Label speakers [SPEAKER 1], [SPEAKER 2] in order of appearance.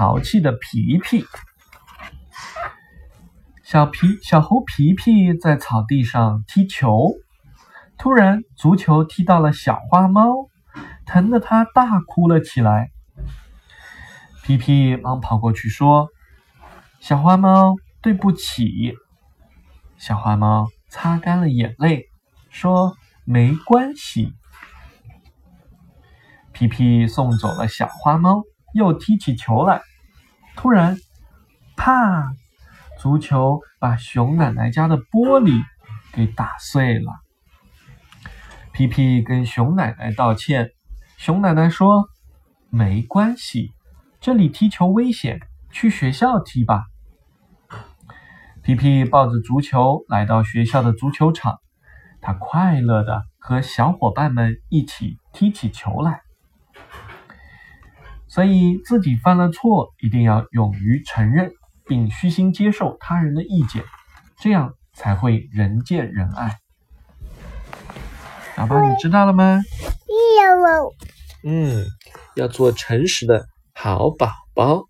[SPEAKER 1] 淘气的皮皮。小皮小猴皮皮在草地上踢球，突然足球踢到了小花猫，疼得它大哭了起来。皮皮忙跑过去说：“小花猫，对不起。”小花猫擦干了眼泪，说：“没关系。”皮皮送走了小花猫，又踢起球来。突然，啪！足球把熊奶奶家的玻璃给打碎了。皮皮跟熊奶奶道歉，熊奶奶说：“没关系，这里踢球危险，去学校踢吧。”皮皮抱着足球来到学校的足球场，他快乐的和小伙伴们一起踢起球来。所以，自己犯了错，一定要勇于承认。并虚心接受他人的意见，这样才会人见人爱。宝宝，你知道了吗？
[SPEAKER 2] 有
[SPEAKER 1] 嗯，要做诚实的好宝宝。